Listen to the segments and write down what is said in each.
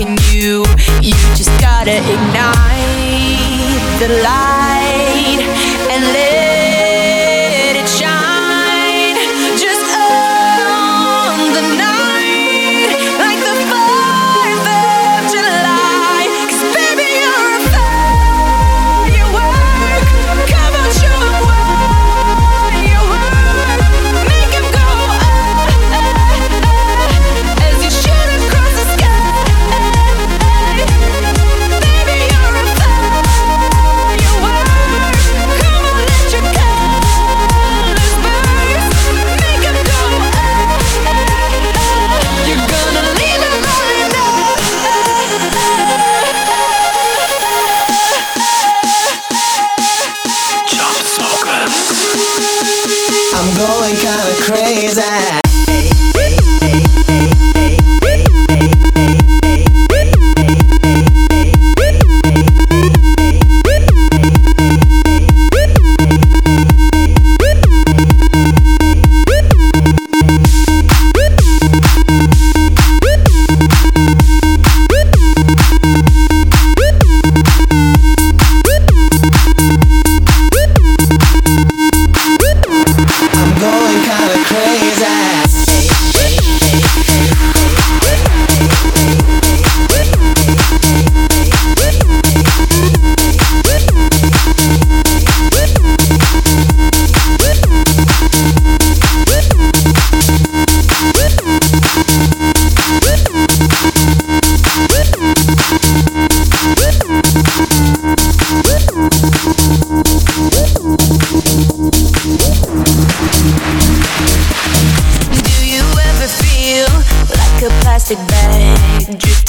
In you, you just gotta ignite the light and let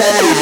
Crazy.